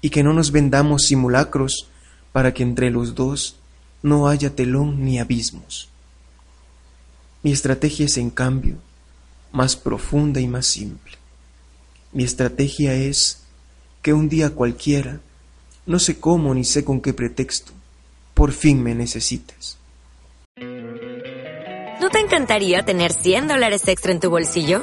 y que no nos vendamos simulacros para que entre los dos no haya telón ni abismos. Mi estrategia es, en cambio, más profunda y más simple. Mi estrategia es que un día cualquiera, no sé cómo ni sé con qué pretexto, por fin me necesites. ¿No te encantaría tener 100 dólares extra en tu bolsillo?